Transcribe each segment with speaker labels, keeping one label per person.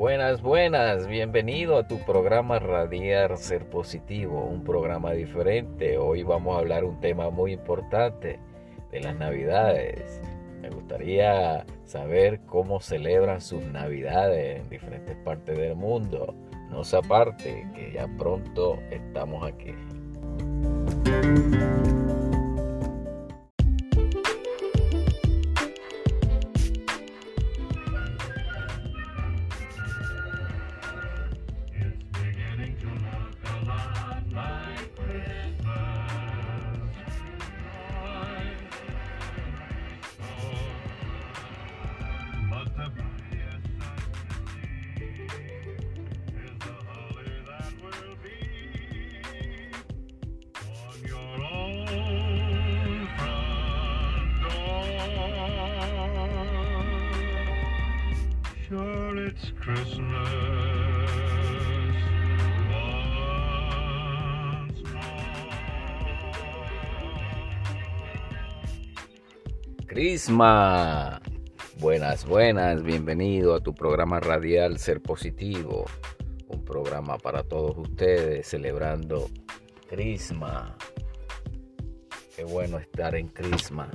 Speaker 1: Buenas, buenas, bienvenido a tu programa Radiar Ser Positivo, un programa diferente. Hoy vamos a hablar un tema muy importante de las navidades. Me gustaría saber cómo celebran sus navidades en diferentes partes del mundo. No se aparte, que ya pronto estamos aquí. Crisma. Buenas, buenas, bienvenido a tu programa radial Ser Positivo, un programa para todos ustedes celebrando Crisma. Qué bueno estar en Crisma,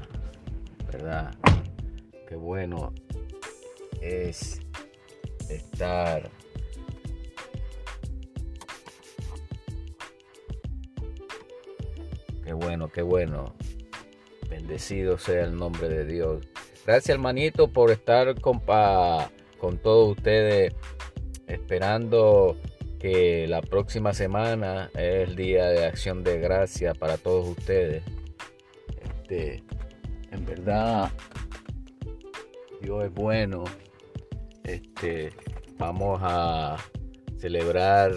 Speaker 1: ¿verdad? Qué bueno es estar Qué bueno, qué bueno Bendecido sea el nombre de Dios. Gracias hermanito por estar con, con todos ustedes esperando que la próxima semana es el día de acción de gracia para todos ustedes. Este, en verdad, Dios es bueno. Este, vamos a celebrar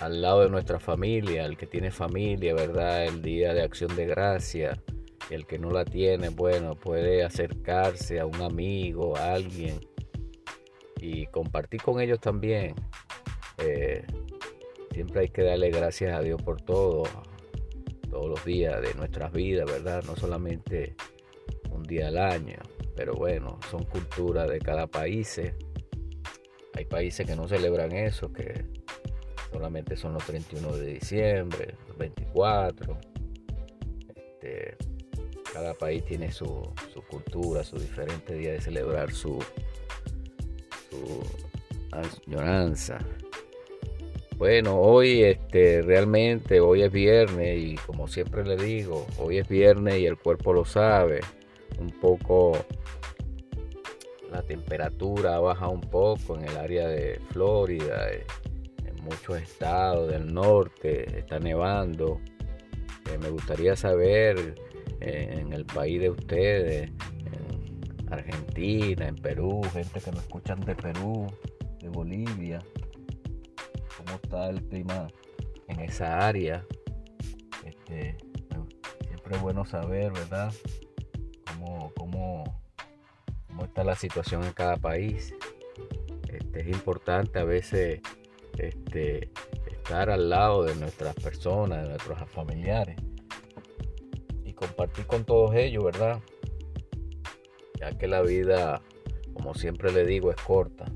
Speaker 1: al lado de nuestra familia, el que tiene familia, ¿verdad? El día de acción de gracia el que no la tiene, bueno, puede acercarse a un amigo, a alguien y compartir con ellos también. Eh, siempre hay que darle gracias a Dios por todo, todos los días de nuestras vidas, ¿verdad? No solamente un día al año, pero bueno, son culturas de cada país. Hay países que no celebran eso, que solamente son los 31 de diciembre, los 24. Este, cada país tiene su, cultura, su diferente día de celebrar su, su añoranza. Bueno, hoy este, realmente, hoy es viernes y como siempre le digo, hoy es viernes y el cuerpo lo sabe. Un poco la temperatura baja un poco en el área de Florida, eh, en muchos estados del norte está nevando. Eh, me gustaría saber en el país de ustedes, en Argentina, en Perú, gente que nos escuchan de Perú, de Bolivia, cómo está el clima en esa área. Este, siempre es bueno saber, ¿verdad? Cómo, está la situación en cada país. Este, es importante a veces este, estar al lado de nuestras personas, de nuestros familiares compartir con todos ellos, ¿verdad? Ya que la vida, como siempre le digo, es corta,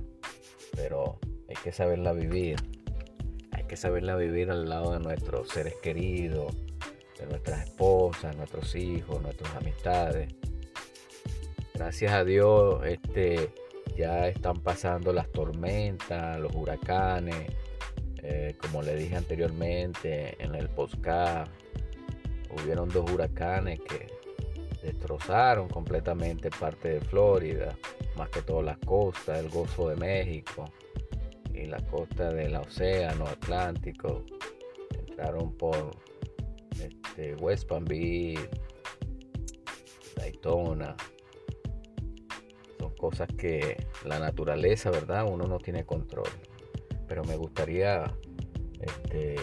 Speaker 1: pero hay que saberla vivir. Hay que saberla vivir al lado de nuestros seres queridos, de nuestras esposas, nuestros hijos, nuestras amistades. Gracias a Dios, este, ya están pasando las tormentas, los huracanes, eh, como le dije anteriormente en el podcast hubieron dos huracanes que destrozaron completamente parte de Florida, más que todo la costa, el Golfo de México y la costa del Océano Atlántico. Entraron por este, West Palm Beach, Daytona. Son cosas que la naturaleza, ¿verdad? Uno no tiene control. Pero me gustaría este,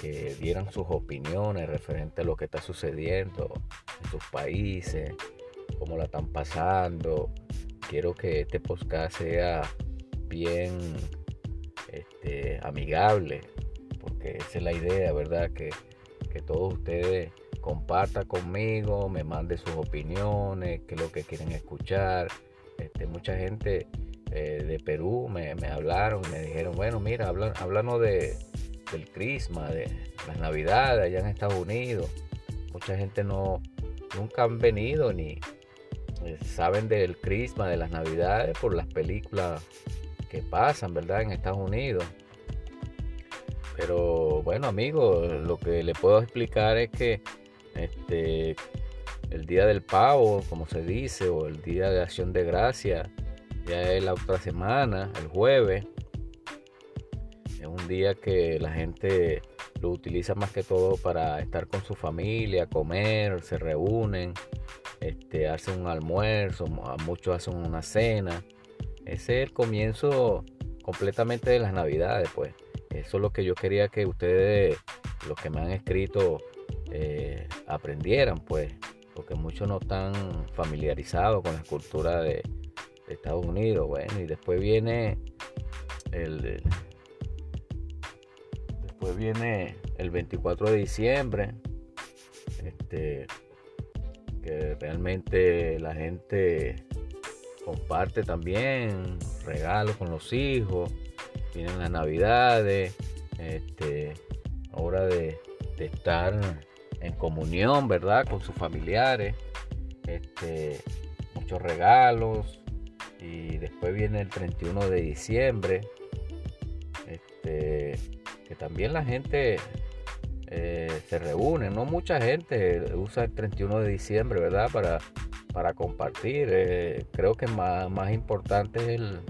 Speaker 1: que dieran sus opiniones referente a lo que está sucediendo en sus países, cómo la están pasando. Quiero que este podcast sea bien este, amigable, porque esa es la idea, ¿verdad? Que, que todos ustedes compartan conmigo, me manden sus opiniones, qué es lo que quieren escuchar. Este, mucha gente eh, de Perú me, hablaron y me dijeron, bueno, mira, háblanos de, del Crisma, de las Navidades allá en Estados Unidos. Mucha gente no, nunca han venido ni eh, saben del Crisma, de las Navidades por las películas que pasan, ¿verdad? En Estados Unidos. Pero bueno, amigos, lo que le puedo explicar es que este, el día del pavo, como se dice, o el día de acción de gracia, ya es la otra semana, el jueves. Es un día que la gente lo utiliza más que todo para estar con su familia, comer, se reúnen, este, hacen un almuerzo, muchos hacen una cena. Ese es el comienzo completamente de las navidades, pues. Eso es lo que yo quería que ustedes, los que me han escrito, eh, aprendieran, pues, porque muchos no están familiarizados con la cultura de, Estados Unidos. Bueno, y después viene el, después viene el 24 de diciembre, este, que realmente la gente comparte también regalos con los hijos vienen las navidades, este, hora de, estar en comunión, ¿verdad? Con sus familiares, este, muchos regalos y después viene el 31 de diciembre, este, que también la gente eh, se reúne, no mucha gente usa el 31 de diciembre, ¿verdad? Para, para compartir, eh, creo que más, más importante es el,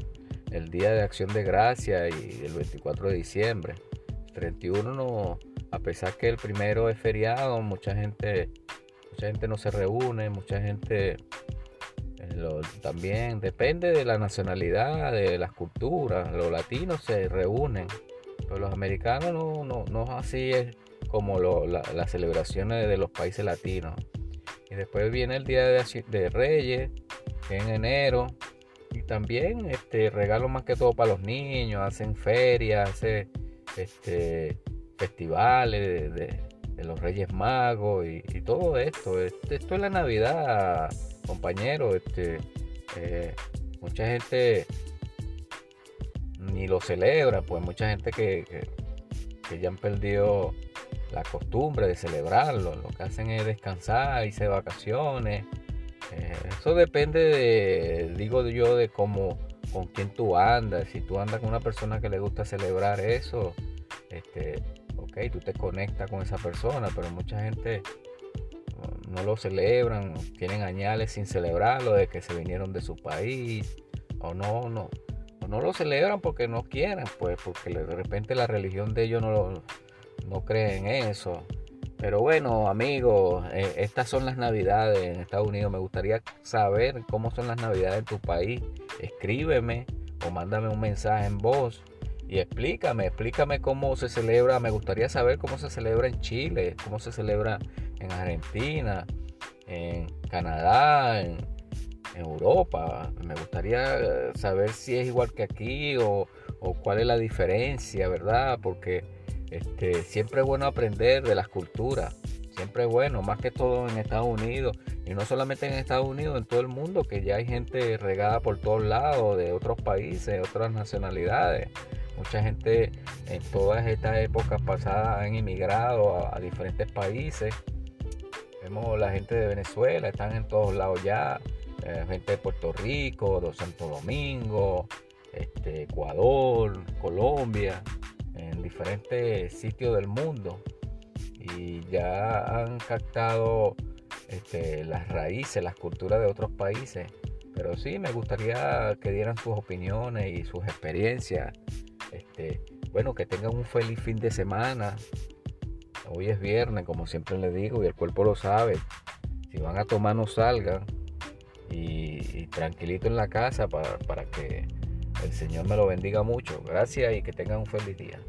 Speaker 1: el Día de Acción de Gracia y el 24 de diciembre. El 31 no, a pesar que el primero es feriado, mucha gente, mucha gente no se reúne, mucha gente eh, también depende de la nacionalidad, de las culturas. Los latinos se reúnen, pero los americanos no, no, no así es como las celebraciones de los países latinos. Y después viene el Día de, Reyes, que en enero, y también este, regalo más que todo para los niños, hacen ferias, hacen este, festivales de, los Reyes Magos y, todo esto. Este, esto es la Navidad, compañero. Este, eh, mucha gente ni lo celebra, pues mucha gente que, que, ya han perdido la costumbre de celebrarlo. Lo que hacen es descansar, irse de vacaciones eh, eso depende de, digo yo, de cómo, con quién tú andas. Si tú andas con una persona que le gusta celebrar eso, este, ok, tú te conectas con esa persona, pero mucha gente no lo celebran, tienen añales sin celebrarlo de que se vinieron de su país, o no, no, o no lo celebran porque no quieren, pues, porque de repente la religión de ellos no, no cree en eso. Pero bueno, amigos, eh, estas son las navidades en Estados Unidos. Me gustaría saber cómo son las navidades en tu país. Escríbeme o mándame un mensaje en voz y explícame, explícame cómo se celebra. Me gustaría saber cómo se celebra en Chile, cómo se celebra en Argentina, en Canadá, en, Europa. Me gustaría saber si es igual que aquí o, o cuál es la diferencia, ¿verdad? Porque este, siempre es bueno aprender de las culturas, siempre es bueno, más que todo en Estados Unidos, y no solamente en Estados Unidos, en todo el mundo, que ya hay gente regada por todos lados, de otros países, otras nacionalidades. Mucha gente en todas estas épocas pasadas han inmigrado a, diferentes países. Vemos la gente de Venezuela, están en todos lados ya, eh, gente de Puerto Rico, de Santo Domingo, este, Ecuador, Colombia en diferentes sitios del mundo y ya han captado este, las raíces, las culturas de otros países. Pero sí, me gustaría que dieran sus opiniones y sus experiencias. Este, bueno, que tengan un feliz fin de semana. Hoy es viernes, como siempre les digo, y el cuerpo lo sabe. Si van a tomar, no salgan. Y, tranquilito en la casa para que el Señor me lo bendiga mucho. Gracias y que tengan un feliz día.